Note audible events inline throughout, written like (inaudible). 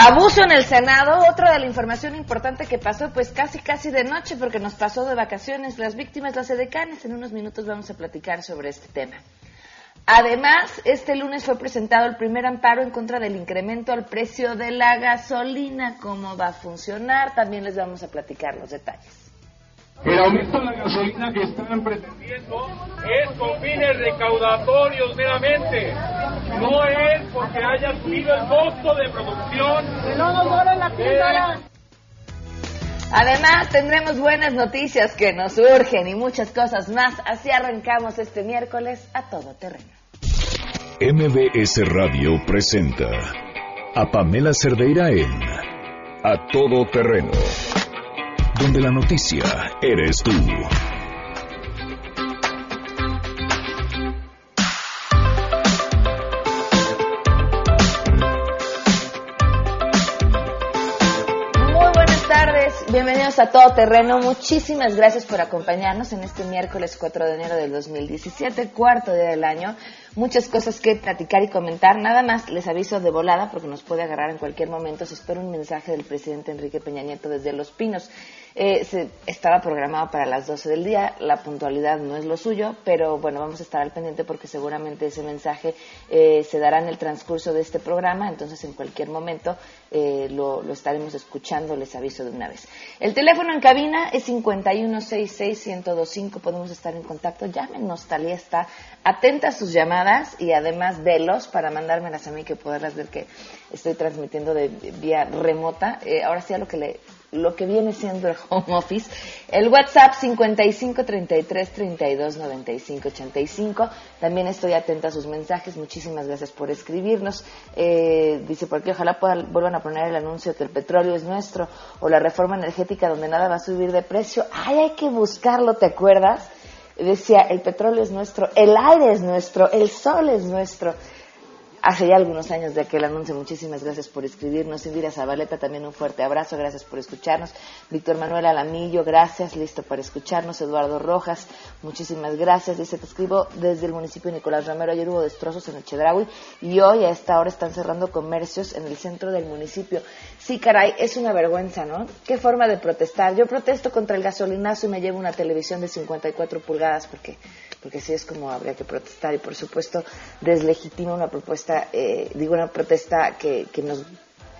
Abuso en el Senado, otra de la información importante que pasó, pues casi casi de noche, porque nos pasó de vacaciones las víctimas, las edecanes. En unos minutos vamos a platicar sobre este tema. Además, este lunes fue presentado el primer amparo en contra del incremento al precio de la gasolina. ¿Cómo va a funcionar? También les vamos a platicar los detalles. El aumento de la gasolina que están pretendiendo es con fines recaudatorios meramente. No es porque haya subido el costo de producción. Además, tendremos buenas noticias que nos urgen y muchas cosas más. Así arrancamos este miércoles a todo terreno. MBS Radio presenta a Pamela Cerdeira en A Todo Terreno donde la noticia eres tú. Muy buenas tardes, bienvenidos a Todo Terreno. Muchísimas gracias por acompañarnos en este miércoles 4 de enero del 2017, cuarto día del año muchas cosas que platicar y comentar. Nada más les aviso de volada porque nos puede agarrar en cualquier momento. Se espera un mensaje del presidente Enrique Peña Nieto desde Los Pinos. Eh, se, estaba programado para las 12 del día, la puntualidad no es lo suyo, pero bueno, vamos a estar al pendiente porque seguramente ese mensaje eh, se dará en el transcurso de este programa, entonces en cualquier momento eh, lo, estaremos escuchando, les aviso de una vez. El teléfono en cabina es 5166-1025, podemos estar en contacto, llámenos, Talía está atenta a sus llamadas y además velos para mandármelas a mí que poderlas ver que estoy transmitiendo de, vía remota. ahora sí a lo que le lo que viene siendo el home office. El WhatsApp 55 33 32 95 85. También estoy atenta a sus mensajes. Muchísimas gracias por escribirnos. Eh, dice por qué ojalá vuelvan a poner el anuncio que el petróleo es nuestro o la reforma energética donde nada va a subir de precio. Ay, hay que buscarlo, ¿te acuerdas? Decía, el petróleo es nuestro, el aire es nuestro, el sol es nuestro hace ya algunos años de aquel anuncio. Muchísimas gracias por escribirnos. Indira Zabaleta, también un fuerte abrazo. Gracias por escucharnos. Víctor Manuel Alamillo, gracias. Listo para escucharnos. Eduardo Rojas, muchísimas gracias. Dice, te escribo desde el municipio de Nicolás Romero. Ayer hubo destrozos en el Chedraui y hoy a esta hora están cerrando comercios en el centro del municipio. Sí, caray, es una vergüenza, ¿no? Qué forma de protestar. Yo protesto contra el gasolinazo y me llevo una televisión de 54 pulgadas porque porque sí es como habría que protestar. Y por supuesto deslegitima una propuesta, eh, digo una protesta que, que nos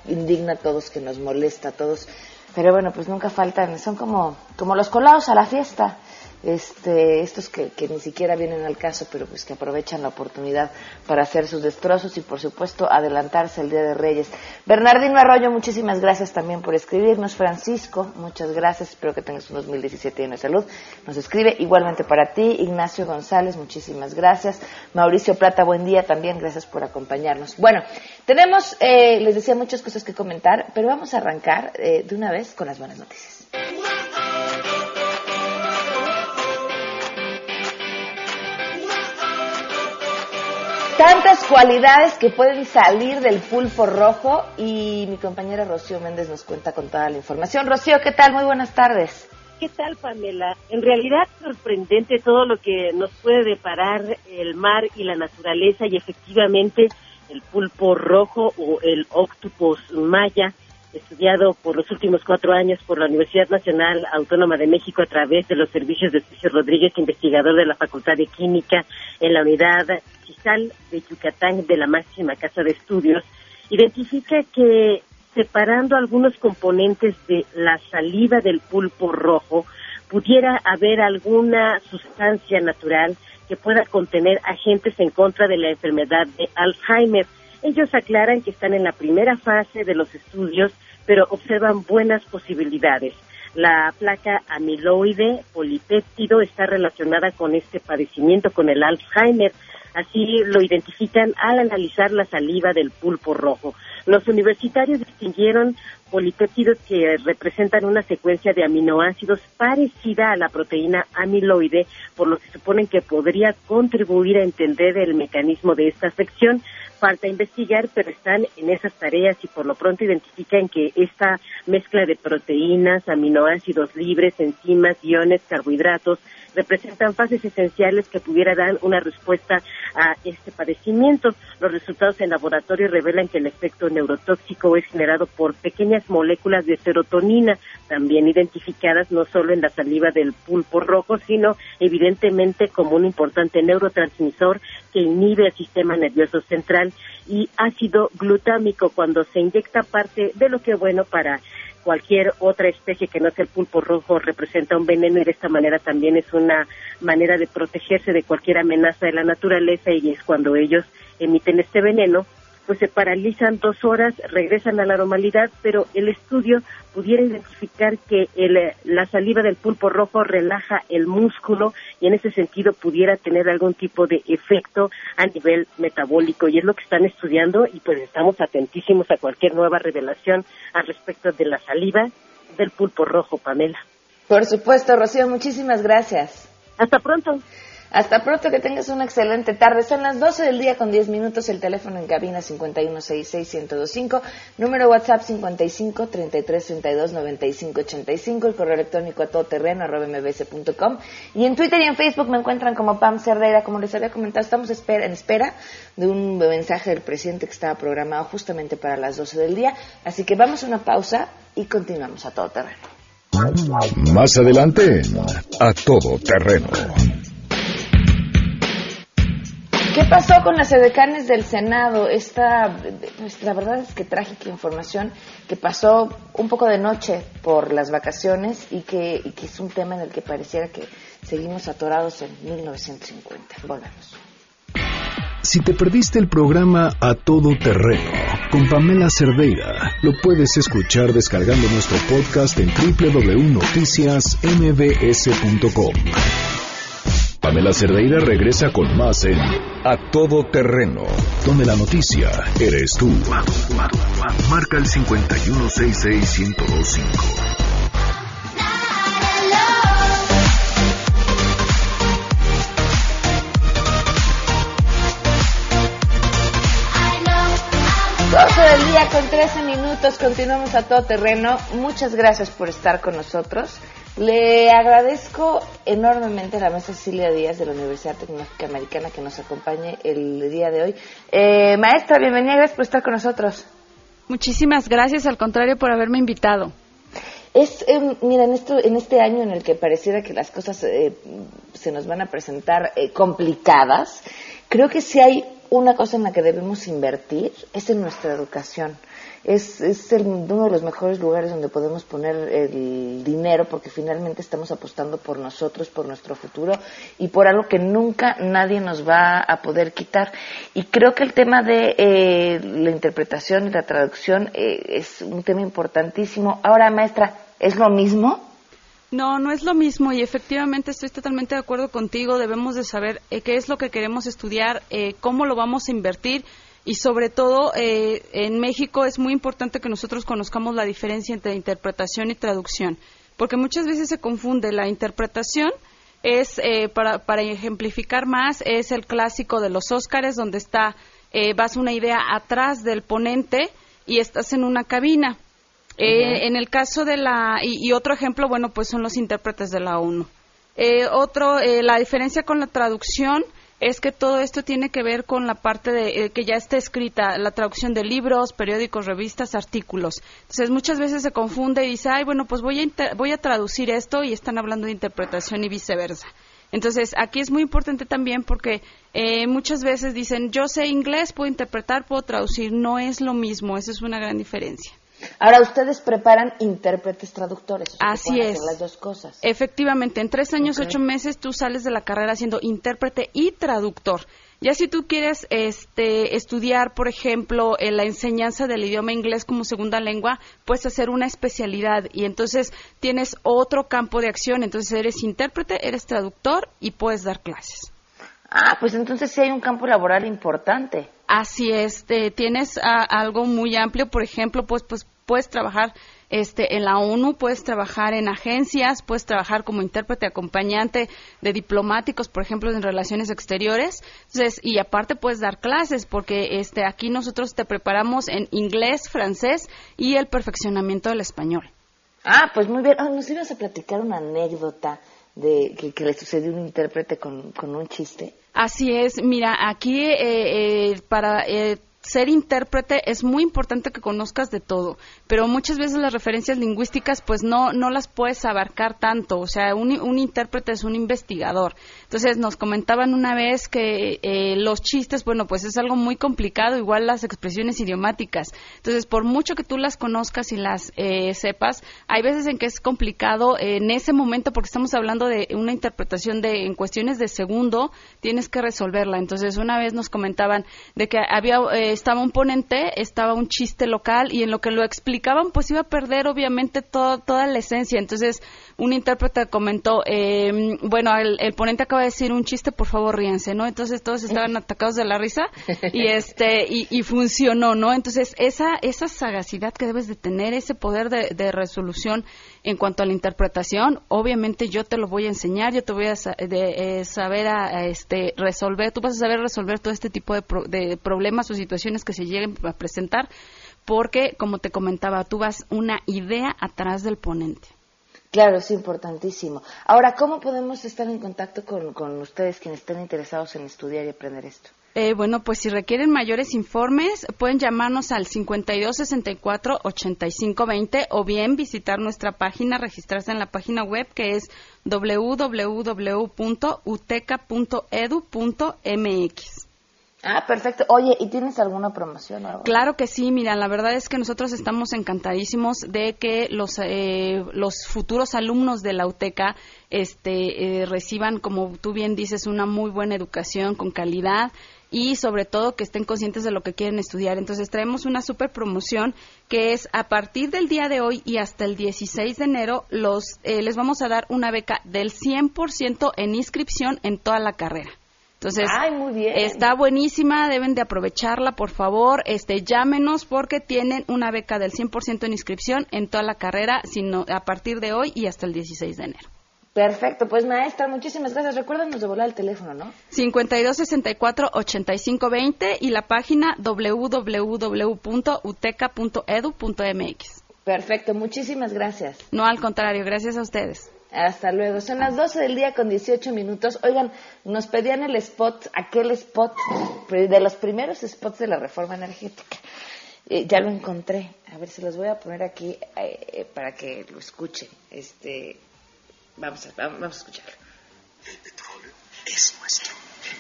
indigna a todos, que nos molesta a todos, pero bueno, pues nunca faltan, son como, como los colados a la fiesta este, estos que, ni siquiera vienen al caso, pero pues que aprovechan la oportunidad para hacer sus destrozos y por supuesto adelantarse el Día de Reyes. Bernardino Arroyo, muchísimas gracias también por escribirnos. Francisco, muchas gracias, espero que tengas un 2017 lleno de salud. Nos escribe igualmente para ti. Ignacio González, muchísimas gracias. Mauricio Plata, buen día también, gracias por acompañarnos. Bueno, tenemos, eh, les decía, muchas cosas que comentar, pero vamos a arrancar eh, de una vez con las buenas noticias. Tantas cualidades que pueden salir del pulpo rojo y mi compañera Rocío Méndez nos cuenta con toda la información. Rocío, ¿qué tal? Muy buenas tardes. ¿Qué tal, Pamela? En realidad sorprendente todo lo que nos puede deparar el mar y la naturaleza y efectivamente el pulpo rojo o el octopus maya estudiado por los últimos cuatro años por la Universidad Nacional Autónoma de México a través de los servicios de Sergio Rodríguez, investigador de la Facultad de Química en la unidad Chisal de Yucatán de la máxima casa de estudios, identifica que separando algunos componentes de la saliva del pulpo rojo, pudiera haber alguna sustancia natural que pueda contener agentes en contra de la enfermedad de Alzheimer. Ellos aclaran que están en la primera fase de los estudios, pero observan buenas posibilidades. La placa amiloide polipéptido está relacionada con este padecimiento, con el Alzheimer. Así lo identifican al analizar la saliva del pulpo rojo. Los universitarios distinguieron polipéptidos que representan una secuencia de aminoácidos parecida a la proteína amiloide, por lo que suponen que podría contribuir a entender el mecanismo de esta afección. Falta investigar, pero están en esas tareas y por lo pronto identifican que esta mezcla de proteínas, aminoácidos libres, enzimas, iones, carbohidratos, representan fases esenciales que pudieran dar una respuesta a este padecimiento. Los resultados en laboratorio revelan que el efecto neurotóxico es generado por pequeñas moléculas de serotonina, también identificadas no solo en la saliva del pulpo rojo, sino evidentemente como un importante neurotransmisor que inhibe el sistema nervioso central y ácido glutámico cuando se inyecta parte de lo que bueno para cualquier otra especie que no sea el pulpo rojo representa un veneno y de esta manera también es una manera de protegerse de cualquier amenaza de la naturaleza y es cuando ellos emiten este veneno pues se paralizan dos horas, regresan a la normalidad, pero el estudio pudiera identificar que la saliva del pulpo rojo relaja el músculo y en ese sentido pudiera tener algún tipo de efecto a nivel metabólico y es lo que están estudiando y pues estamos atentísimos a cualquier nueva revelación al respecto de la saliva del pulpo rojo, Pamela. Por supuesto, Rocío, muchísimas gracias. Hasta pronto. Hasta pronto, que tengas una excelente tarde. Son las 12 del día con 10 minutos. El teléfono en cabina 5166125, número WhatsApp 55 33 32 95 85, el correo electrónico a todoterreno arroba mbs.com y en Twitter y en Facebook me encuentran como Pam Cerdeira. Como les había comentado, estamos en espera de un mensaje del presidente que estaba programado justamente para las 12 del día. Así que vamos a una pausa y continuamos a todo terreno. Más adelante, a todo terreno. ¿Qué pasó con las edecanes del Senado? Esta, pues, la verdad es que trágica información que pasó un poco de noche por las vacaciones y que, es un tema en el que pareciera que seguimos atorados en 1950. Volvemos. Si te perdiste el programa A Todo Terreno con Pamela Cerdeira, lo puedes escuchar descargando nuestro podcast en www.noticiasmbs.com. Pamela Cerdeira regresa con más en A Todo Terreno, donde la noticia eres tú. Marca el 5166125. Doce del día con 13 minutos, continuamos a todo terreno. Muchas gracias por estar con nosotros. Le agradezco enormemente a la maestra Cecilia Díaz de la Universidad Tecnológica Americana que nos acompañe el día de hoy. Eh, maestra, bienvenida, gracias por estar con nosotros. Muchísimas gracias, al contrario, por haberme invitado. Es, eh, mira, en, esto, en este año en el que pareciera que las cosas eh, se nos van a presentar eh, complicadas, creo que si hay una cosa en la que debemos invertir es en nuestra educación es, es uno de los mejores lugares donde podemos poner el dinero porque finalmente estamos apostando por nosotros, por nuestro futuro y por algo que nunca nadie nos va a poder quitar. Y creo que el tema de eh, la interpretación y la traducción eh, es un tema importantísimo. Ahora, maestra, ¿es lo mismo? No, no es lo mismo y efectivamente estoy totalmente de acuerdo contigo. Debemos de saber eh, qué es lo que queremos estudiar, cómo lo vamos a invertir y sobre todo eh, en México es muy importante que nosotros conozcamos la diferencia entre interpretación y traducción, porque muchas veces se confunde. La interpretación es eh, para, para, ejemplificar más es el clásico de los Óscares donde está eh, vas una idea atrás del ponente y estás en una cabina. En el caso de la y, y, otro ejemplo bueno pues son los intérpretes de la ONU. Otro la diferencia con la traducción es que todo esto tiene que ver con la parte de eh, que ya está escrita, la traducción de libros, periódicos, revistas, artículos. Entonces muchas veces se confunde y dice, ay, bueno, pues voy a, voy a traducir esto y están hablando de interpretación y viceversa. Entonces, aquí es muy importante también porque eh, muchas veces dicen, yo sé inglés, puedo interpretar, puedo traducir. No es lo mismo, esa es una gran diferencia. Ahora, ustedes preparan intérpretes traductores. Así es. Las dos cosas. Efectivamente, en tres años, ocho meses, tú sales de la carrera siendo intérprete y traductor. Ya si tú quieres este, estudiar, por ejemplo, en la enseñanza del idioma inglés como segunda lengua, puedes hacer una especialidad y entonces tienes otro campo de acción. Entonces eres intérprete, eres traductor y puedes dar clases. Ah, pues entonces sí hay un campo laboral importante. Así es, tienes algo muy amplio, por ejemplo, pues, pues puedes trabajar este, en la ONU, puedes trabajar en agencias, puedes trabajar como intérprete acompañante de diplomáticos, por ejemplo, en relaciones exteriores. Entonces, y aparte puedes dar clases, porque este, aquí nosotros te preparamos en inglés, francés y el perfeccionamiento del español. Ah, pues muy bien. Ah, nos ibas a platicar una anécdota de que, le sucedió un intérprete con un chiste. Así es, mira, aquí eh, eh, para eh, ser intérprete es muy importante que conozcas de todo, pero muchas veces las referencias lingüísticas pues no, no las puedes abarcar tanto, o sea, un, un intérprete es un investigador. Entonces nos comentaban una vez que eh, los chistes, bueno, pues es algo muy complicado, igual las expresiones idiomáticas. Entonces, por mucho que tú las conozcas y las eh, sepas, hay veces en que es complicado en ese momento porque estamos hablando de una interpretación de en cuestiones de segundo, tienes que resolverla. Entonces, una vez nos comentaban de que había eh, estaba un ponente, estaba un chiste local y en lo que lo explicaban pues iba a perder obviamente toda la esencia. Entonces un intérprete comentó, eh, bueno, el, ponente acaba de decir un chiste, por favor ríense, ¿no? Entonces todos estaban (laughs) atacados de la risa (laughs) y este y, funcionó, ¿no? Entonces esa esa sagacidad que debes de tener, ese poder de, resolución en cuanto a la interpretación, obviamente yo te lo voy a enseñar, yo te voy a de, eh, saber a, este resolver, tú vas a saber resolver todo este tipo de, de problemas o situaciones que se lleguen a presentar, porque como te comentaba, tú vas una idea atrás del ponente. Claro, es importantísimo. Ahora, ¿cómo podemos estar en contacto con, ustedes quienes estén interesados en estudiar y aprender esto? Eh, bueno, pues si requieren mayores informes, pueden llamarnos al 5264-8520 o bien visitar nuestra página, registrarse en la página web que es www.uteca.edu.mx. Ah, perfecto. Oye, ¿y tienes alguna promoción o? Claro que sí, mira, la verdad es que nosotros estamos encantadísimos de que los, eh, los futuros alumnos de la UTECA este, eh, reciban, como tú bien dices, una muy buena educación con calidad y sobre todo que estén conscientes de lo que quieren estudiar. Entonces traemos una super promoción que es a partir del día de hoy y hasta el 16 de enero los, eh, les vamos a dar una beca del 100% en inscripción en toda la carrera. Entonces, está buenísima, deben de aprovecharla, por favor, este, llámenos porque tienen una beca del 100% en inscripción en toda la carrera, sino a partir de hoy y hasta el 16 de enero. Perfecto, pues maestra, muchísimas gracias. Recuérdanos de volar el teléfono, ¿no? 5264-8520 y la página www.uteca.edu.mx. Perfecto, muchísimas gracias. No, al contrario, gracias a ustedes. Hasta luego. Son las 12 del día con 18 minutos. Oigan, nos pedían el spot, aquel spot de los primeros spots de la reforma energética. Eh, ya lo encontré. A ver, se los voy a poner aquí eh, para que lo escuchen. Este, vamos a, vamos a escucharlo. El petróleo es nuestro.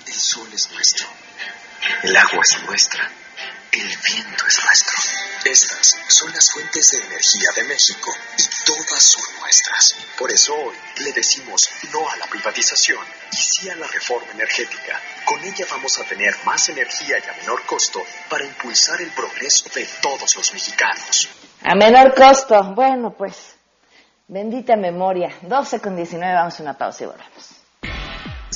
El sol es nuestro. El agua es nuestra. El viento es nuestro. Estas son las fuentes de energía de México y todas son nuestras. Por eso hoy le decimos no a la privatización y sí a la reforma energética. Con ella vamos a tener más energía y a menor costo para impulsar el progreso de todos los mexicanos. A menor costo. Bueno, pues, bendita memoria. 12 con 19, vamos a una pausa y volvemos.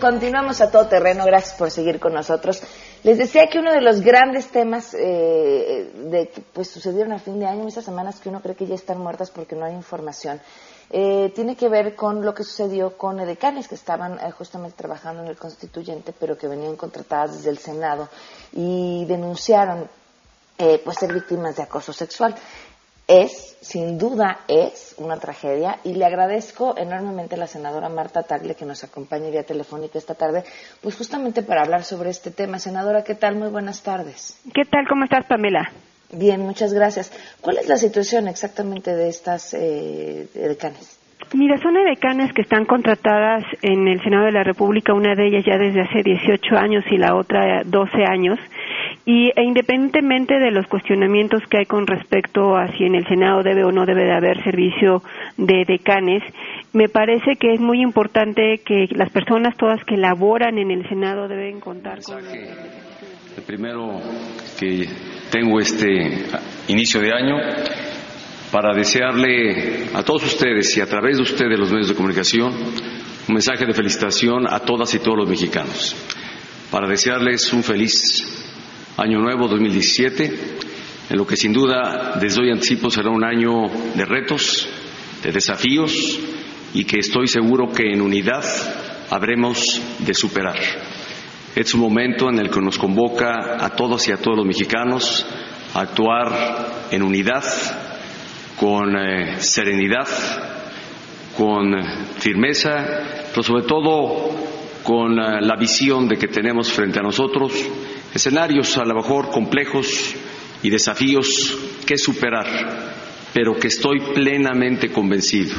Continuamos a todo terreno. Gracias por seguir con nosotros. Les decía que uno de los grandes temas eh, de que pues, sucedieron a fin de año, esas semanas que uno cree que ya están muertas porque no hay información, eh, tiene que ver con lo que sucedió con edecanes que estaban eh, justamente trabajando en el constituyente, pero que venían contratadas desde el Senado y denunciaron pues ser víctimas de acoso sexual es, sin duda es, una tragedia y le agradezco enormemente a la senadora Marta Tagle que nos acompañe vía telefónica esta tarde, pues justamente para hablar sobre este tema. Senadora, ¿qué tal? Muy buenas tardes. ¿Qué tal? ¿Cómo estás, Pamela? Bien, muchas gracias. ¿Cuál es la situación exactamente de estas eh, decanes? Mira, son decanes que están contratadas en el Senado de la República, una de ellas ya desde hace 18 años y la otra 12 años y e independientemente de los cuestionamientos que hay con respecto a si en el Senado debe o no debe de haber servicio de decanes, me parece que es muy importante que las personas todas que laboran en el Senado deben contar con... El primero que tengo este inicio de año para desearle a todos ustedes y a través de ustedes los medios de comunicación un mensaje de felicitación a todas y todos los mexicanos, para desearles un feliz año nuevo 2017, en lo que sin duda desde hoy anticipo será un año de retos, de desafíos y que estoy seguro que en unidad habremos de superar. Es un momento en el que nos convoca a todos y a todos los mexicanos a actuar en unidad, con eh, serenidad, con firmeza, pero sobre todo con eh, la visión de que tenemos frente a nosotros escenarios a lo mejor complejos y desafíos que superar, pero que estoy plenamente convencido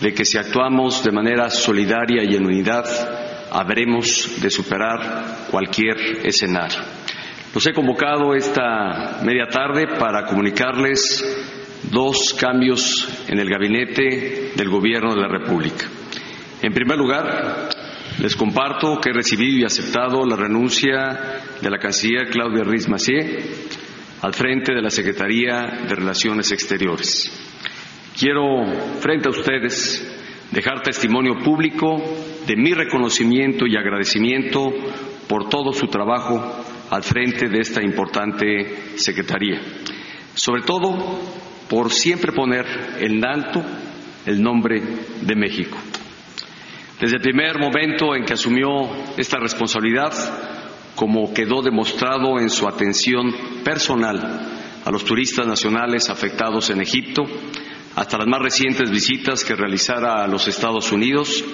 de que si actuamos de manera solidaria y en unidad, habremos de superar cualquier escenario. Los he convocado esta media tarde para comunicarles dos cambios en el gabinete del Gobierno de la República. En primer lugar, les comparto que he recibido y aceptado la renuncia de la canciller Claudia Riz Massier al frente de la Secretaría de Relaciones Exteriores. Quiero, frente a ustedes, dejar testimonio público de mi reconocimiento y agradecimiento por todo su trabajo al frente de esta importante Secretaría. Sobre todo por siempre poner en alto el nombre de México. Desde el primer momento en que asumió esta responsabilidad, como quedó demostrado en su atención personal a los turistas nacionales afectados en Egipto, hasta las más recientes visitas que realizara a los Estados Unidos,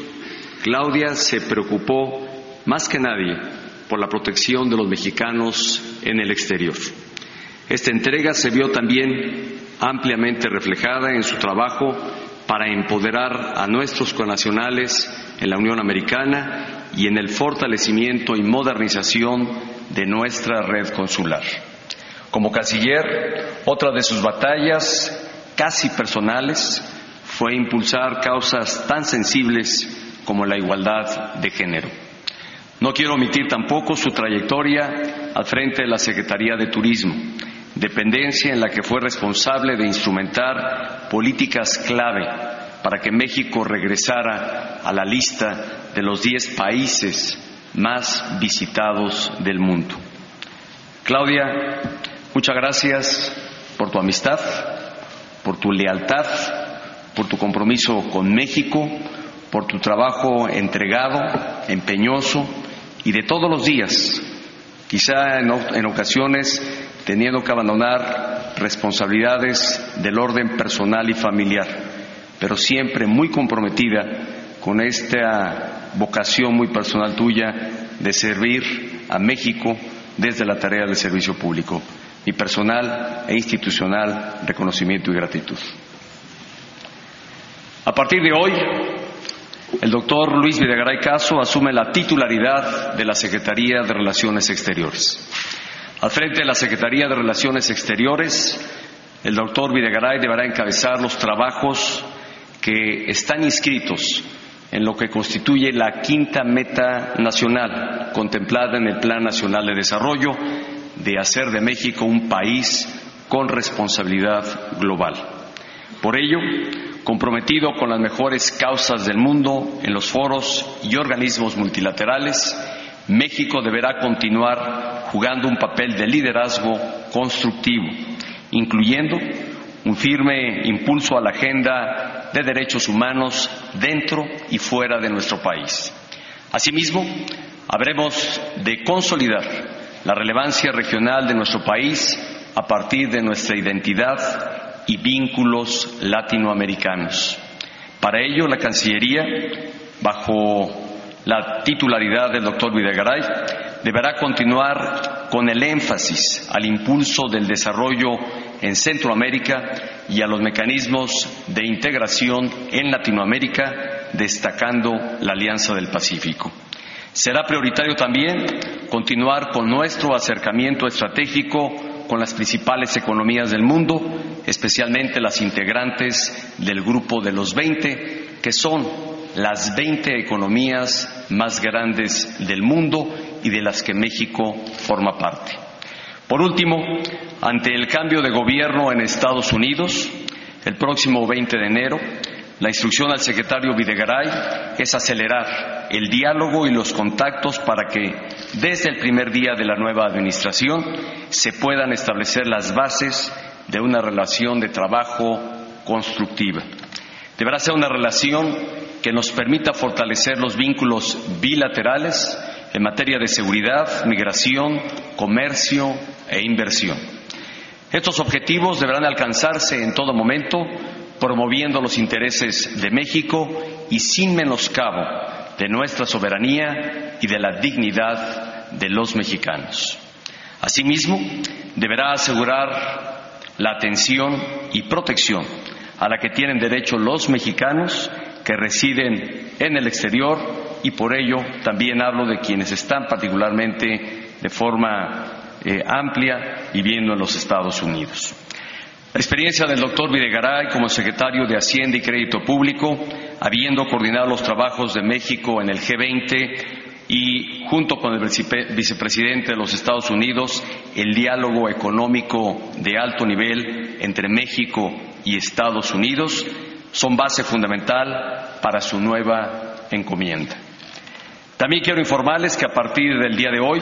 Claudia se preocupó más que nadie por la protección de los mexicanos en el exterior. Esta entrega se vio también ampliamente reflejada en su trabajo para empoderar a nuestros connacionales en la Unión Americana y en el fortalecimiento y modernización de nuestra red consular. Como canciller, otra de sus batallas casi personales fue impulsar causas tan sensibles como la igualdad de género. No quiero omitir tampoco su trayectoria al frente de la Secretaría de Turismo, dependencia en la que fue responsable de instrumentar políticas clave para que México regresara a la lista de los diez países más visitados del mundo. Claudia, muchas gracias por tu amistad, por tu lealtad, por tu compromiso con México, por tu trabajo entregado, empeñoso y de todos los días, quizá en, ocasiones teniendo que abandonar responsabilidades del orden personal y familiar, pero siempre muy comprometida con esta vocación muy personal tuya de servir a México desde la tarea del servicio público. Mi personal e institucional reconocimiento y gratitud. A partir de hoy, el doctor Luis Videgaray Caso asume la titularidad de la Secretaría de Relaciones Exteriores. Al frente de la Secretaría de Relaciones Exteriores, el doctor Videgaray deberá encabezar los trabajos que están inscritos en lo que constituye la quinta meta nacional contemplada en el Plan Nacional de Desarrollo de hacer de México un país con responsabilidad global. Por ello, comprometido con las mejores causas del mundo en los foros y organismos multilaterales, México deberá continuar jugando un papel de liderazgo constructivo, incluyendo un firme impulso a la agenda de derechos humanos dentro y fuera de nuestro país. Asimismo, habremos de consolidar la relevancia regional de nuestro país a partir de nuestra identidad y vínculos latinoamericanos. Para ello, la Cancillería, bajo la titularidad del doctor Videgaray, deberá continuar con el énfasis al impulso del desarrollo en Centroamérica y a los mecanismos de integración en Latinoamérica, destacando la Alianza del Pacífico. Será prioritario también continuar con nuestro acercamiento estratégico con las principales economías del mundo, especialmente las integrantes del grupo de los 20, que son las 20 economías más grandes del mundo y de las que México forma parte. Por último, ante el cambio de gobierno en Estados Unidos, el próximo 20 de enero, la instrucción al secretario Videgaray es acelerar el diálogo y los contactos para que desde el primer día de la nueva administración se puedan establecer las bases de una relación de trabajo constructiva. Deberá ser una relación que nos permita fortalecer los vínculos bilaterales en materia de seguridad, migración, comercio e inversión. Estos objetivos deberán alcanzarse en todo momento promoviendo los intereses de México y sin menoscabo de nuestra soberanía y de la dignidad de los mexicanos. Asimismo, deberá asegurar la atención y protección a la que tienen derecho los mexicanos que residen en el exterior y por ello también hablo de quienes están particularmente de forma eh, amplia viviendo en los Estados Unidos. La experiencia del doctor Videgaray como secretario de Hacienda y Crédito Público, habiendo coordinado los trabajos de México en el G20 y junto con el vicepresidente de los Estados Unidos el diálogo económico de alto nivel entre México y Estados Unidos son base fundamental para su nueva encomienda. También quiero informarles que a partir del día de hoy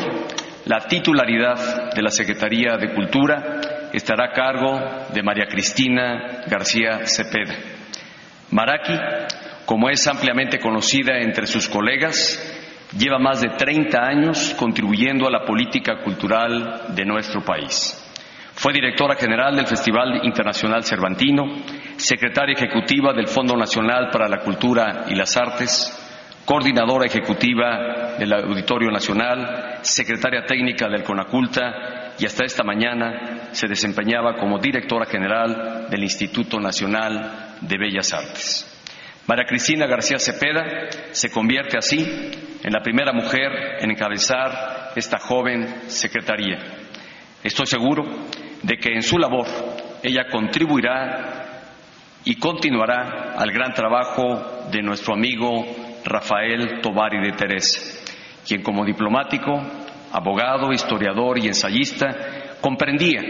la titularidad de la Secretaría de Cultura estará a cargo de María Cristina García Cepeda. Maraki, como es ampliamente conocida entre sus colegas, lleva más de 30 años contribuyendo a la política cultural de nuestro país. Fue directora general del Festival Internacional Cervantino, secretaria ejecutiva del Fondo Nacional para la Cultura y las Artes, coordinadora ejecutiva del Auditorio Nacional, secretaria técnica del CONACULTA y hasta esta mañana se desempeñaba como directora general del Instituto Nacional de Bellas Artes. María Cristina García Cepeda se convierte así en la primera mujer en encabezar esta joven secretaría. Estoy seguro de que en su labor ella contribuirá y continuará al gran trabajo de nuestro amigo Rafael Tobari de Teresa, quien como diplomático, abogado, historiador y ensayista comprendía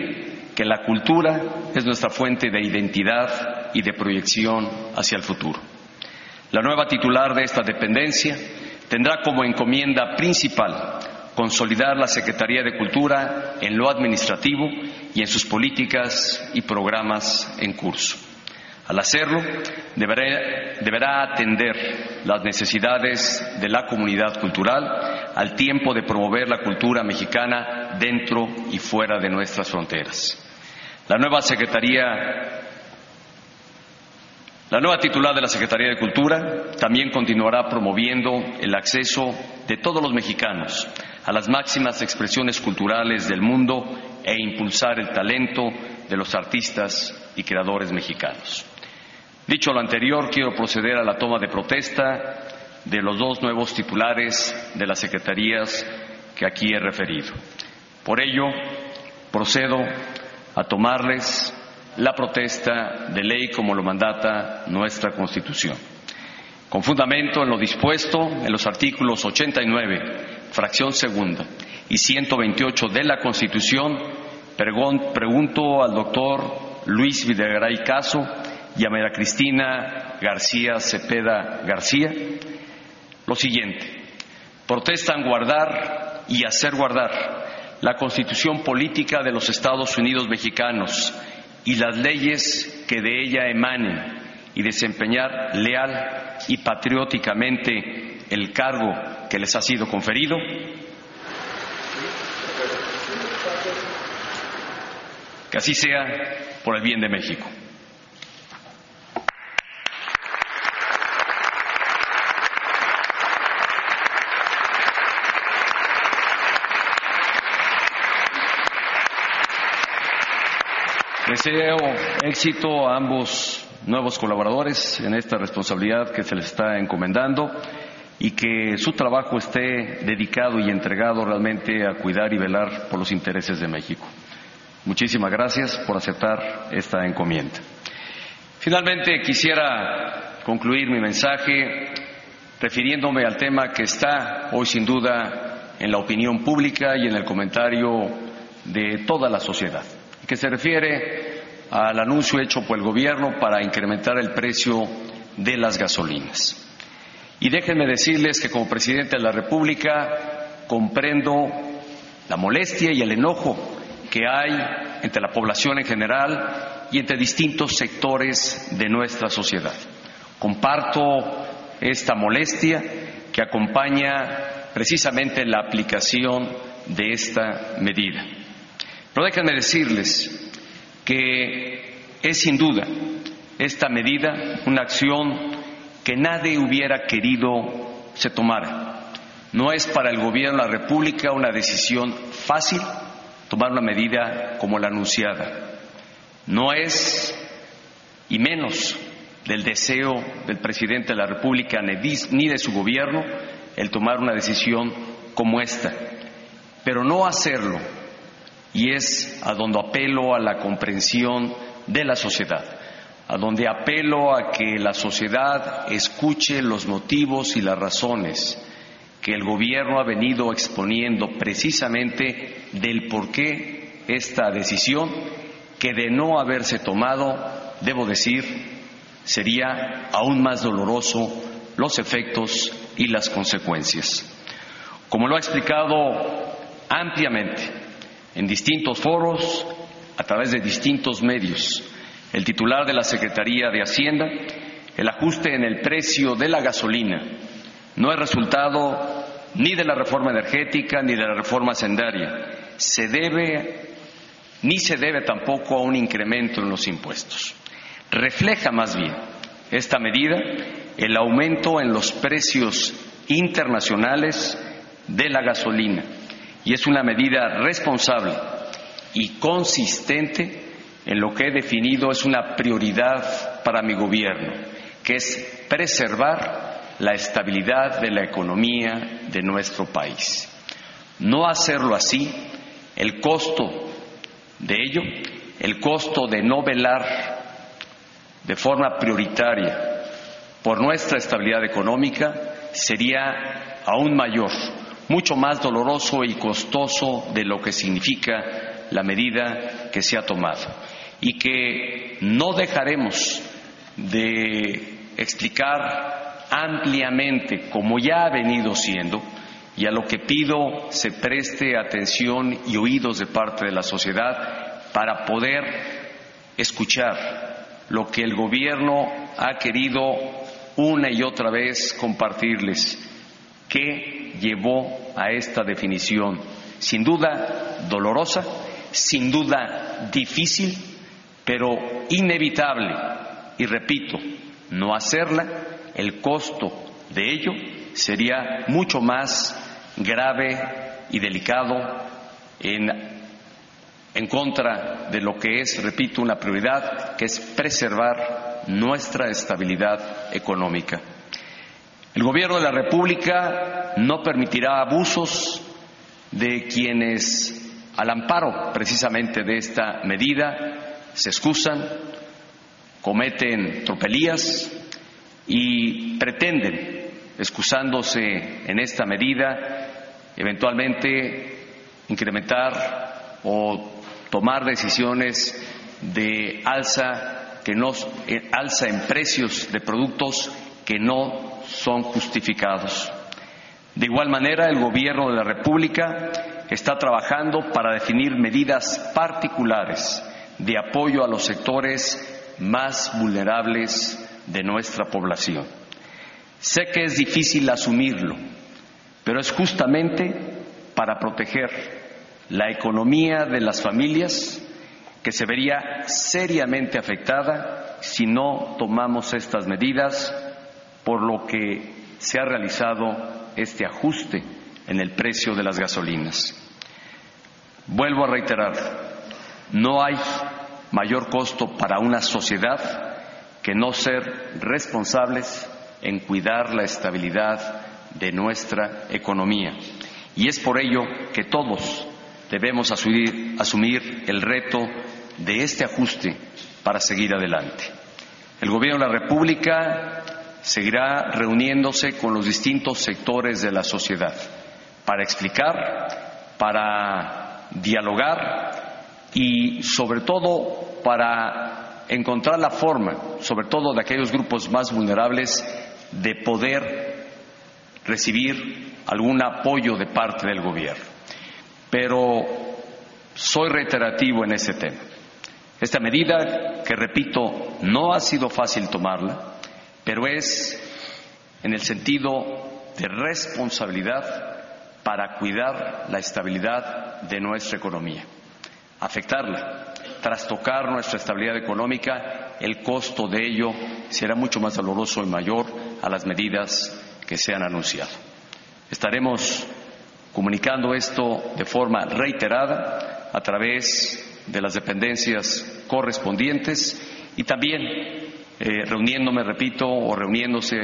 que la cultura es nuestra fuente de identidad y de proyección hacia el futuro. La nueva titular de esta dependencia tendrá como encomienda principal consolidar la Secretaría de Cultura en lo administrativo y en sus políticas y programas en curso. Al hacerlo, deberá, atender las necesidades de la comunidad cultural al tiempo de promover la cultura mexicana dentro y fuera de nuestras fronteras. La nueva Secretaría la nueva titular de la Secretaría de Cultura también continuará promoviendo el acceso de todos los mexicanos a las máximas expresiones culturales del mundo e impulsar el talento de los artistas y creadores mexicanos. Dicho lo anterior, quiero proceder a la toma de protesta de los dos nuevos titulares de las secretarías que aquí he referido. Por ello, procedo a tomarles la protesta de ley como lo mandata nuestra Constitución. Con fundamento en lo dispuesto en los artículos 89, fracción segunda, y 128 de la Constitución, pregunto al doctor Luis Videgaray Caso y a María Cristina García Cepeda García lo siguiente. Protestan guardar y hacer guardar la Constitución política de los Estados Unidos mexicanos y las leyes que de ella emanen y desempeñar leal y patrióticamente el cargo que les ha sido conferido? Que así sea por el bien de México. Deseo éxito a ambos nuevos colaboradores en esta responsabilidad que se les está encomendando y que su trabajo esté dedicado y entregado realmente a cuidar y velar por los intereses de México. Muchísimas gracias por aceptar esta encomienda. Finalmente, quisiera concluir mi mensaje refiriéndome al tema que está hoy sin duda en la opinión pública y en el comentario de toda la sociedad, que se refiere al anuncio hecho por el Gobierno para incrementar el precio de las gasolinas. Y déjenme decirles que como presidente de la República comprendo la molestia y el enojo que hay entre la población en general y entre distintos sectores de nuestra sociedad. Comparto esta molestia que acompaña precisamente la aplicación de esta medida. Pero déjenme decirles que es sin duda esta medida una acción que nadie hubiera querido se tomara. No es para el Gobierno de la República una decisión fácil tomar una medida como la anunciada. No es, y menos del deseo del presidente de la República ni de su gobierno, el tomar una decisión como esta. Pero no hacerlo, y es a donde apelo a la comprensión de la sociedad, a donde apelo a que la sociedad escuche los motivos y las razones que el gobierno ha venido exponiendo precisamente del por qué esta decisión, que de no haberse tomado, debo decir, sería aún más doloroso los efectos y las consecuencias. Como lo ha explicado ampliamente en distintos foros, a través de distintos medios, el titular de la Secretaría de Hacienda, el ajuste en el precio de la gasolina no es resultado ni de la reforma energética ni de la reforma sendaria. Se debe, ni se debe tampoco a un incremento en los impuestos. Refleja más bien esta medida el aumento en los precios internacionales de la gasolina y es una medida responsable y consistente en lo que he definido es una prioridad para mi gobierno, que es preservar la estabilidad de la economía de nuestro país. No hacerlo así, el costo de ello, el costo de no velar de forma prioritaria por nuestra estabilidad económica sería aún mayor, mucho más doloroso y costoso de lo que significa la medida que se ha tomado y que no dejaremos de explicar ampliamente, como ya ha venido siendo, y a lo que pido se preste atención y oídos de parte de la sociedad para poder escuchar lo que el gobierno ha querido una y otra vez compartirles, qué llevó a esta definición, sin duda dolorosa, sin duda difícil, pero inevitable. Y repito, no hacerla, el costo de ello sería mucho más grave y delicado en, en contra de lo que es, repito, una prioridad, que es preservar nuestra estabilidad económica. El Gobierno de la República no permitirá abusos de quienes, al amparo precisamente de esta medida, se excusan, cometen tropelías y pretenden, excusándose en esta medida, eventualmente incrementar o tomar decisiones de alza que no eh, alza en precios de productos que no son justificados. De igual manera, el Gobierno de la República está trabajando para definir medidas particulares de apoyo a los sectores más vulnerables de nuestra población. Sé que es difícil asumirlo, pero es justamente para proteger la economía de las familias que se vería seriamente afectada si no tomamos estas medidas, por lo que se ha realizado este ajuste en el precio de las gasolinas. Vuelvo a reiterar, no hay mayor costo para una sociedad que no ser responsables en cuidar la estabilidad de nuestra economía. Y es por ello que todos debemos asumir, asumir, el reto de este ajuste para seguir adelante. El Gobierno de la República seguirá reuniéndose con los distintos sectores de la sociedad para explicar, para dialogar y sobre todo para encontrar la forma, sobre todo de aquellos grupos más vulnerables, de poder recibir algún apoyo de parte del gobierno. Pero soy reiterativo en ese tema. Esta medida, que repito, no ha sido fácil tomarla, pero es en el sentido de responsabilidad para cuidar la estabilidad de nuestra economía. Afectarla, trastocar nuestra estabilidad económica, el costo de ello será mucho más doloroso y mayor a las medidas que se han anunciado. Estaremos comunicando esto de forma reiterada a través de las dependencias correspondientes y también eh, reuniéndome, repito, o reuniéndose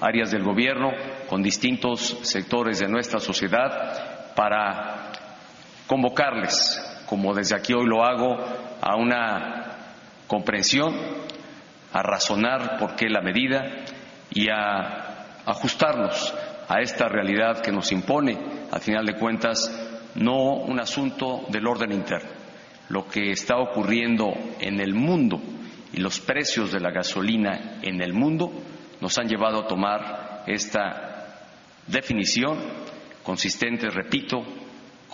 áreas del gobierno con distintos sectores de nuestra sociedad para convocarles, como desde aquí hoy lo hago, a una comprensión, a razonar por qué la medida y a ajustarnos a esta realidad que nos impone, al final de cuentas, no un asunto del orden interno. Lo que está ocurriendo en el mundo y los precios de la gasolina en el mundo nos han llevado a tomar esta definición consistente, repito,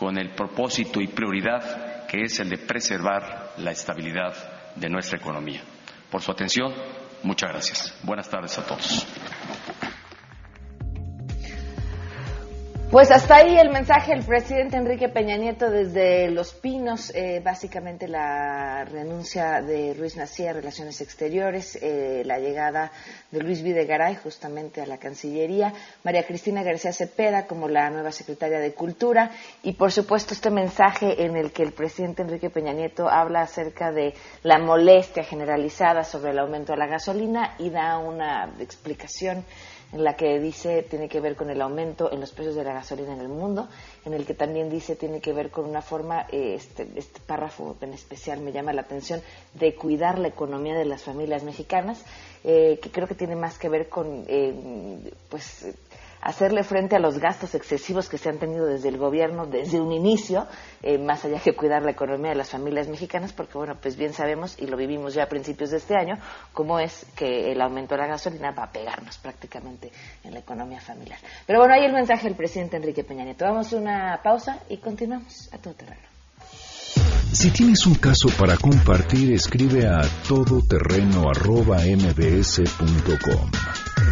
con el propósito y prioridad que es el de preservar la estabilidad de nuestra economía. Por su atención, muchas gracias. Buenas tardes a todos. Pues hasta ahí el mensaje del presidente Enrique Peña Nieto desde Los Pinos, eh, básicamente la renuncia de Luis Nacía a Relaciones Exteriores, eh, la llegada de Luis Videgaray justamente a la Cancillería, María Cristina García Cepeda como la nueva secretaria de Cultura y por supuesto este mensaje en el que el presidente Enrique Peña Nieto habla acerca de la molestia generalizada sobre el aumento de la gasolina y da una explicación la que dice tiene que ver con el aumento en los precios de la gasolina en el mundo, en el que también dice tiene que ver con una forma, este, este párrafo en especial me llama la atención, de cuidar la economía de las familias mexicanas, eh, que creo que tiene más que ver con, eh, pues, hacerle frente a los gastos excesivos que se han tenido desde el gobierno desde un inicio, eh, más allá que cuidar la economía de las familias mexicanas, porque bueno, pues bien sabemos y lo vivimos ya a principios de este año, cómo es que el aumento de la gasolina va a pegarnos prácticamente en la economía familiar. Pero bueno, ahí el mensaje del presidente Enrique Peña Nieto. Vamos a una pausa y continuamos a todo terreno. Si tienes un caso para compartir, escribe a todoterreno.mbs.com.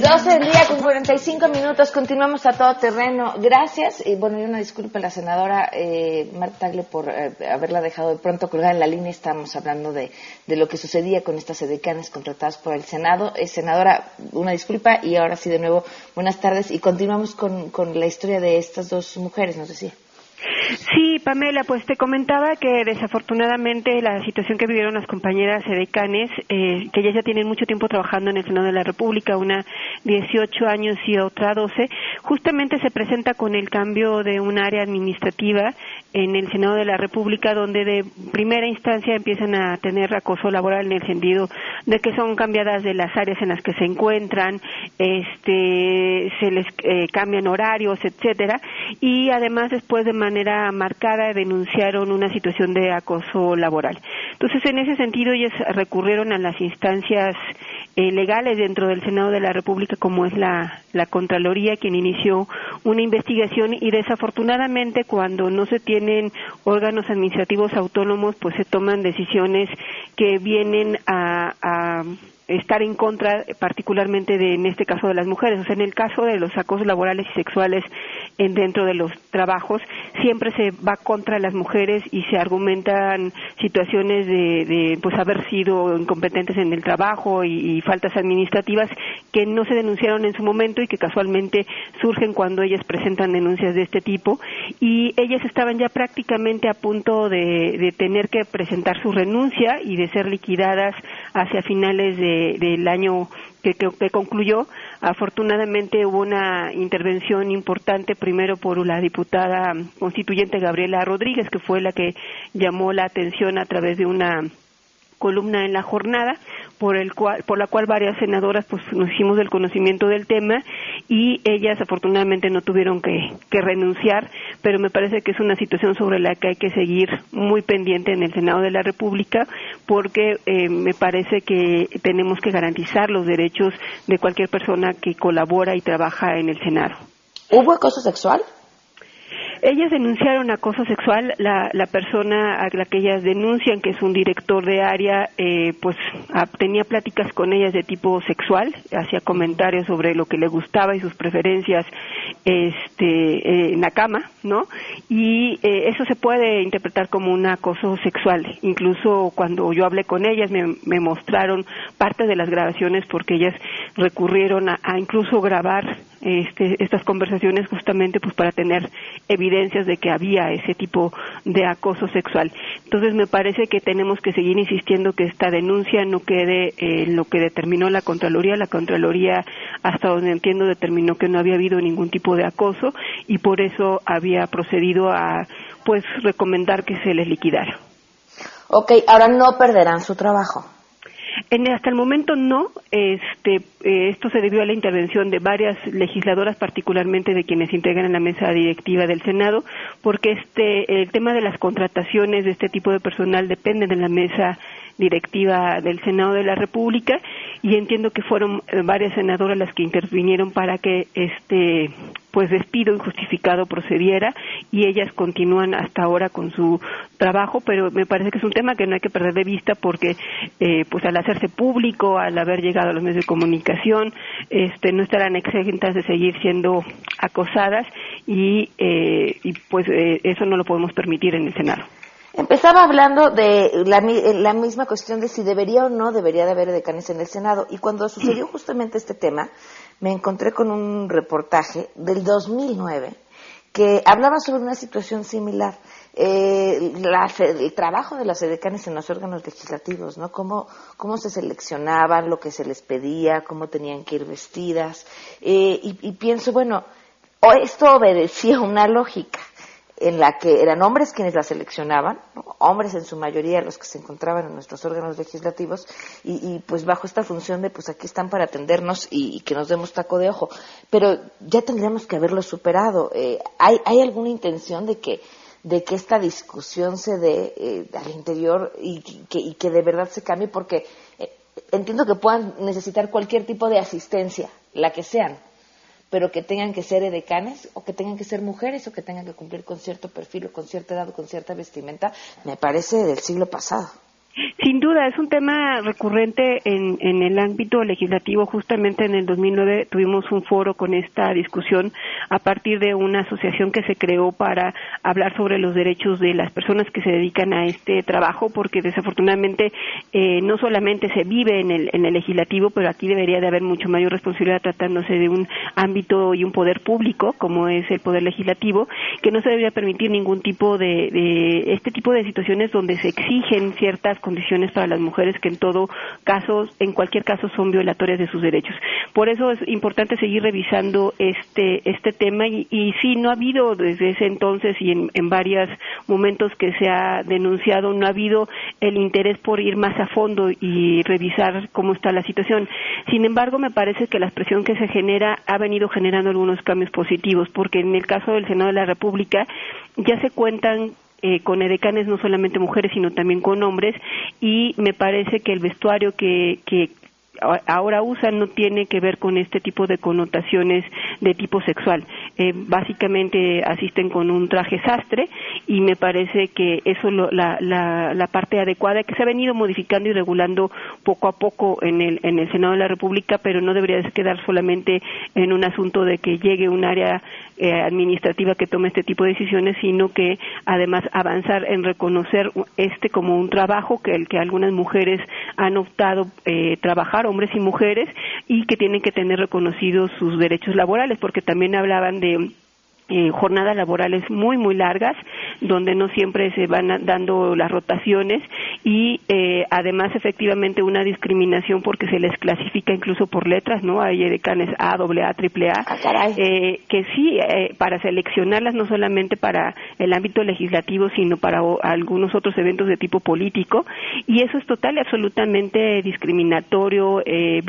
12 del día con 45 minutos, continuamos a todo terreno. Gracias y bueno, y una disculpa a la senadora eh, Marta Tagle por eh, haberla dejado de pronto colgada en la línea. Estamos hablando de, de lo que sucedía con estas edecanes contratadas por el Senado. Eh, senadora, una disculpa y ahora sí de nuevo buenas tardes y continuamos con, con la historia de estas dos mujeres, nos decía. Sí, Pamela, pues te comentaba que desafortunadamente la situación que vivieron las compañeras edecanes, eh, que ellas ya tienen mucho tiempo trabajando en el Senado de la República, una 18 años y otra 12, justamente se presenta con el cambio de un área administrativa en el Senado de la República, donde de primera instancia empiezan a tener acoso laboral en el sentido de que son cambiadas de las áreas en las que se encuentran, este, se les eh, cambian horarios, etcétera, y además después de manera marcada denunciaron una situación de acoso laboral. Entonces, en ese sentido, ellos recurrieron a las instancias eh, legales dentro del Senado de la República, como es la, la Contraloría, quien inició una investigación y desafortunadamente cuando no se tienen órganos administrativos autónomos, pues se toman decisiones que vienen a, a estar en contra particularmente de en este caso de las mujeres. O sea en el caso de los acosos laborales y sexuales en dentro de los trabajos siempre se va contra las mujeres y se argumentan situaciones de, de pues haber sido incompetentes en el trabajo y, y, faltas administrativas que no se denunciaron en su momento y que casualmente surgen cuando ellas presentan denuncias de este tipo. Y ellas estaban ya prácticamente a punto de, de tener que presentar su renuncia y de ser liquidadas hacia finales del año que, que, concluyó. Afortunadamente hubo una intervención importante primero por la diputada constituyente Gabriela Rodríguez, que fue la que llamó la atención a través de una columna en la jornada por el cual por la cual varias senadoras pues nos hicimos del conocimiento del tema y ellas afortunadamente no tuvieron que, renunciar pero me parece que es una situación sobre la que hay que seguir muy pendiente en el Senado de la República porque eh, me parece que tenemos que garantizar los derechos de cualquier persona que colabora y trabaja en el Senado. ¿Hubo acoso sexual? Ellas denunciaron acoso sexual, la, la persona a la que ellas denuncian, que es un director de área, eh, pues tenía pláticas con ellas de tipo sexual, hacía comentarios sobre lo que le gustaba y sus preferencias este, eh, en la cama, ¿no? Y eh, eso se puede interpretar como un acoso sexual. Incluso cuando yo hablé con ellas me, me mostraron parte de las grabaciones porque ellas recurrieron a, a incluso grabar este, estas conversaciones justamente pues para tener evidencias de que había ese tipo de acoso sexual. Entonces me parece que tenemos que seguir insistiendo que esta denuncia no quede en lo que determinó la Contraloría. La Contraloría, hasta donde entiendo, determinó que no había habido ningún tipo de acoso y por eso había procedido a pues recomendar que se les liquidara. Ok, ahora no perderán su trabajo. En, hasta el momento no. Este, eh, esto se debió a la intervención de varias legisladoras, particularmente de quienes integran la mesa directiva del Senado, porque este, el tema de las contrataciones de este tipo de personal depende de la mesa directiva del Senado de la República y entiendo que fueron eh, varias senadoras las que intervinieron para que este pues despido injustificado procediera y ellas continúan hasta ahora con su trabajo pero me parece que es un tema que no hay que perder de vista porque eh, pues al hacerse público al haber llegado a los medios de comunicación este no estarán exentas de seguir siendo acosadas y, eh, y pues eso no lo podemos permitir en el Senado Empezaba hablando de la, la, misma cuestión de si debería o no debería de haber decanes en el Senado. Y cuando sucedió (clears throat) justamente este tema, me encontré con un reportaje del 2009 que hablaba sobre una situación similar. Eh, el trabajo de las decanes en los órganos legislativos, ¿no? Cómo, cómo se seleccionaban, lo que se les pedía, cómo tenían que ir vestidas. Eh, y, y pienso, bueno, esto obedecía una lógica en la que eran hombres quienes la seleccionaban, hombres en su mayoría los que se encontraban en nuestros órganos legislativos, y, pues bajo esta función de pues aquí están para atendernos y, que nos demos taco de ojo. Pero ya tendríamos que haberlo superado. Eh, ¿hay, ¿Hay alguna intención de que de que esta discusión se dé eh, al interior y que, y que de verdad se cambie porque eh, entiendo que puedan necesitar cualquier tipo de asistencia, la que sean, pero que tengan que ser edecanes o que tengan que ser mujeres o que tengan que cumplir con cierto perfil o con cierta edad o con cierta vestimenta, me parece del siglo pasado. Sin duda, es un tema recurrente en, en, el ámbito legislativo. Justamente en el 2009 tuvimos un foro con esta discusión a partir de una asociación que se creó para hablar sobre los derechos de las personas que se dedican a este trabajo, porque desafortunadamente eh, no solamente se vive en el, en el legislativo, pero aquí debería de haber mucho mayor responsabilidad tratándose de un ámbito y un poder público, como es el poder legislativo, que no se debería permitir ningún tipo de, de este tipo de situaciones donde se exigen ciertas condiciones para las mujeres que en todo caso, en cualquier caso, son violatorias de sus derechos. Por eso es importante seguir revisando este, este tema y, sí, no ha habido desde ese entonces y en, en varios momentos que se ha denunciado, no ha habido el interés por ir más a fondo y revisar cómo está la situación. Sin embargo, me parece que la expresión que se genera ha venido generando algunos cambios positivos, porque en el caso del Senado de la República ya se cuentan eh, con edecanes no solamente mujeres, sino también con hombres, y me parece que el vestuario que, que ahora usan no tiene que ver con este tipo de connotaciones de tipo sexual. Eh, básicamente asisten con un traje sastre y me parece que eso es la, la, la, parte adecuada que se ha venido modificando y regulando poco a poco en el, en el Senado de la República, pero no debería quedar solamente en un asunto de que llegue un área eh, administrativa que tome este tipo de decisiones, sino que además avanzar en reconocer este como un trabajo que el que algunas mujeres han optado eh, trabajar, hombres y mujeres, y que tienen que tener reconocidos sus derechos laborales, porque también hablaban de eh, jornadas laborales muy muy largas donde no siempre se van dando las rotaciones y eh, además efectivamente una discriminación porque se les clasifica incluso por letras, ¿no? Hay edecanes A, AA, AAA, ah, eh, que sí, eh, para seleccionarlas no solamente para el ámbito legislativo, sino para algunos otros eventos de tipo político, y eso es total y absolutamente discriminatorio, eh,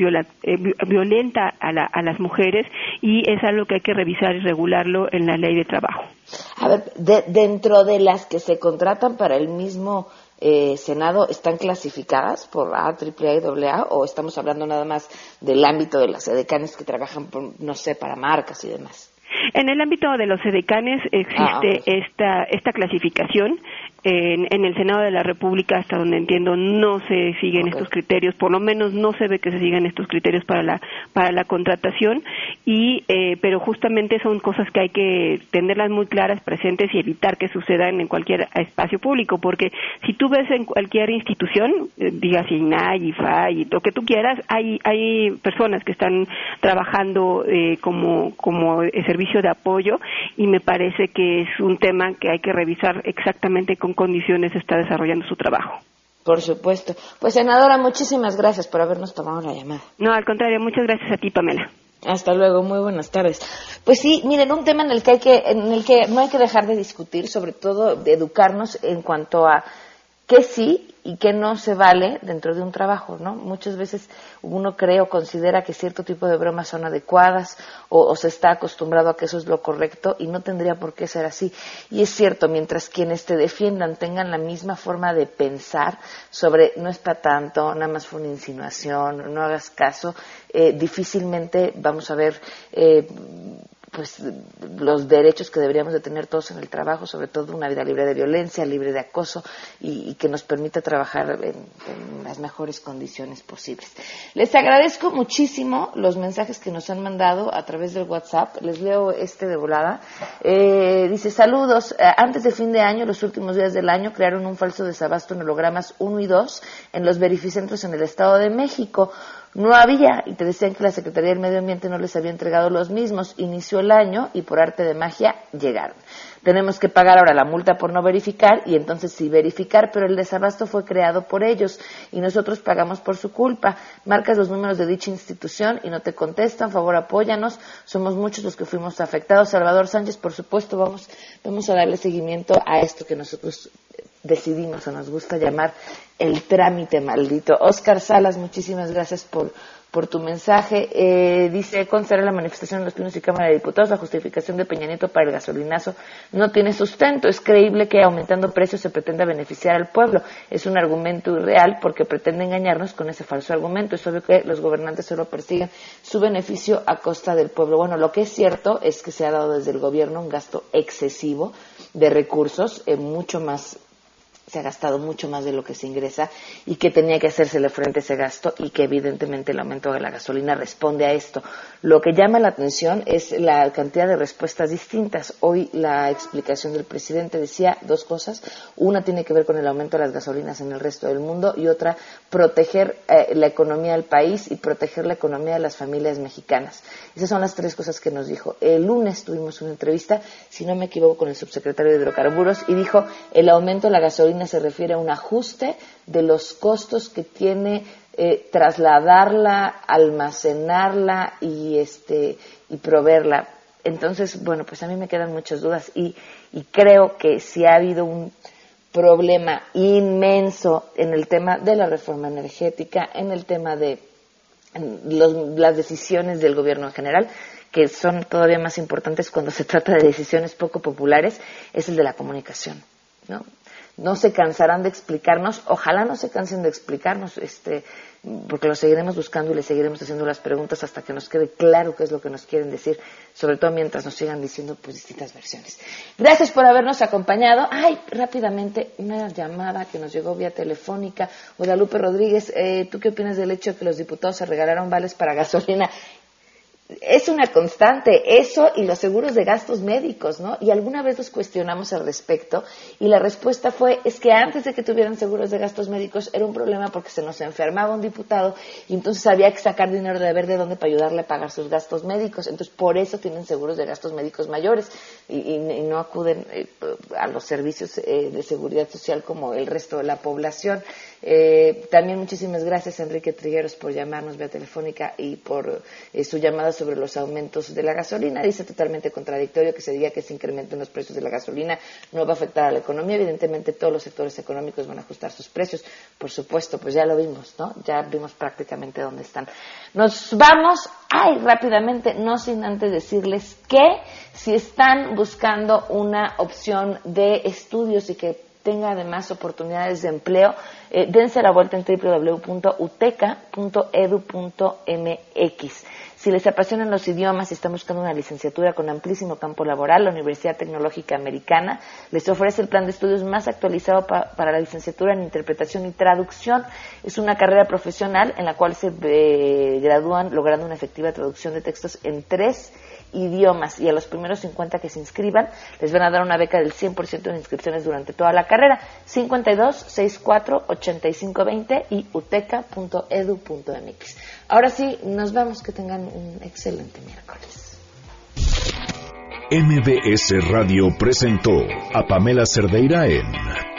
violenta a, a las mujeres, y es algo que hay que revisar y regularlo en la ley de trabajo. A ver, dentro de las que se contratan para el mismo eh, Senado, ¿están clasificadas por A, AAA y AA o estamos hablando nada más del ámbito de las edecanes que trabajan, no sé, para marcas y demás? En el ámbito de los edecanes existe ah, esta, esta clasificación en, el Senado de la República, hasta donde entiendo, no se siguen estos criterios, por lo menos no se ve que se sigan estos criterios para la para la contratación y eh, pero justamente son cosas que hay que tenerlas muy claras, presentes y evitar que sucedan en cualquier espacio público, porque si tú ves en cualquier institución, eh, digas INAI, IFA y lo que tú quieras, hay hay personas que están trabajando eh, como como servicio de apoyo y me parece que es un tema que hay que revisar exactamente con condiciones está desarrollando su trabajo. Por supuesto. Pues senadora, muchísimas gracias por habernos tomado la llamada. No, al contrario, muchas gracias a ti, Pamela. Hasta luego, muy buenas tardes. Pues sí, miren, un tema en el que hay que, en el que no hay que dejar de discutir, sobre todo de educarnos en cuanto a qué sí y qué no se vale dentro de un trabajo, ¿no? Muchas veces uno cree o considera que cierto tipo de bromas son adecuadas o, se está acostumbrado a que eso es lo correcto y no tendría por qué ser así. Y es cierto, mientras quienes te defiendan tengan la misma forma de pensar sobre no es para tanto, nada más fue una insinuación, no hagas caso, eh, difícilmente vamos a ver eh, pues los derechos que deberíamos de tener todos en el trabajo, sobre todo una vida libre de violencia, libre de acoso y, que nos permita trabajar en, las mejores condiciones posibles. Les agradezco muchísimo los mensajes que nos han mandado a través del WhatsApp. Les leo este de volada. Eh, dice, saludos. Eh, antes de fin de año, los últimos días del año, crearon un falso desabasto en hologramas 1 y 2 en los verificentros en el Estado de México no había y te decían que la Secretaría del Medio Ambiente no les había entregado los mismos. Inició el año y por arte de magia llegaron. Tenemos que pagar ahora la multa por no verificar y entonces sí verificar, pero el desabasto fue creado por ellos y nosotros pagamos por su culpa. Marcas los números de dicha institución y no te contestan, favor apóyanos. Somos muchos los que fuimos afectados. Salvador Sánchez, por supuesto, vamos, vamos a darle seguimiento a esto que nosotros decidimos o nos gusta llamar el trámite maldito. Oscar Salas, muchísimas gracias por, por tu mensaje. Eh, dice, considera la manifestación de los Pinos y Cámara de Diputados, la justificación de Peña Nieto para el gasolinazo no tiene sustento. Es creíble que aumentando precios se pretenda beneficiar al pueblo. Es un argumento irreal porque pretende engañarnos con ese falso argumento. Es obvio que los gobernantes solo persiguen su beneficio a costa del pueblo. Bueno, lo que es cierto es que se ha dado desde el gobierno un gasto excesivo de recursos, eh, mucho más se ha gastado mucho más de lo que se ingresa y que tenía que hacérsele frente a ese gasto y que evidentemente el aumento de la gasolina responde a esto. Lo que llama la atención es la cantidad de respuestas distintas. Hoy la explicación del presidente decía dos cosas. Una tiene que ver con el aumento de las gasolinas en el resto del mundo y otra proteger eh, la economía del país y proteger la economía de las familias mexicanas. Esas son las tres cosas que nos dijo. El lunes tuvimos una entrevista, si no me equivoco, con el subsecretario de Hidrocarburos y dijo el aumento de la gasolina se refiere a un ajuste de los costos que tiene eh, trasladarla, almacenarla y, este, y proveerla. Entonces, bueno, pues a mí me quedan muchas dudas y, creo que si ha habido un problema inmenso en el tema de la reforma energética, en el tema de las decisiones del gobierno en general, que son todavía más importantes cuando se trata de decisiones poco populares, es el de la comunicación. ¿no? No se cansarán de explicarnos, ojalá no se cansen de explicarnos, este, porque lo seguiremos buscando y le seguiremos haciendo las preguntas hasta que nos quede claro qué es lo que nos quieren decir, sobre todo mientras nos sigan diciendo pues distintas versiones. Gracias por habernos acompañado. Ay, rápidamente, una llamada que nos llegó vía telefónica. Guadalupe Rodríguez, eh, ¿tú qué opinas del hecho de que los diputados se regalaron vales para gasolina? Es una constante, eso y los seguros de gastos médicos, ¿no? Y alguna vez los cuestionamos al respecto y la respuesta fue, es que antes de que tuvieran seguros de gastos médicos era un problema porque se nos enfermaba un diputado y entonces había que sacar dinero de ver de dónde para ayudarle a pagar sus gastos médicos. Entonces, por eso tienen seguros de gastos médicos mayores y, no acuden eh, a los servicios eh, de seguridad social como el resto de la población. Eh, también muchísimas gracias, Enrique Trigueros, por llamarnos vía telefónica y por su llamada sobre los aumentos de la gasolina. Dice totalmente contradictorio que se diga que ese incremento en los precios de la gasolina no va a afectar a la economía. Evidentemente, todos los sectores económicos van a ajustar sus precios. Por supuesto, pues ya lo vimos, ¿no? Ya vimos prácticamente dónde están. Nos vamos, ay, rápidamente, no sin antes decirles que si están buscando una opción de estudios y que tenga además oportunidades de empleo, eh, dense la vuelta en www.uteca.edu.mx. Si les apasionan los idiomas y están buscando una licenciatura con amplísimo campo laboral, la Universidad Tecnológica Americana les ofrece el plan de estudios más actualizado para la licenciatura en interpretación y traducción. Es una carrera profesional en la cual se eh, gradúan logrando una efectiva traducción de textos en tres idiomas y a los primeros 50 que se inscriban les van a dar una beca del 100% de inscripciones durante toda la carrera. 52 64 85 20 y uteca.edu.mx. Ahora sí, nos vamos. Que tengan un excelente miércoles. MBS Radio presentó a Pamela Cerdeira en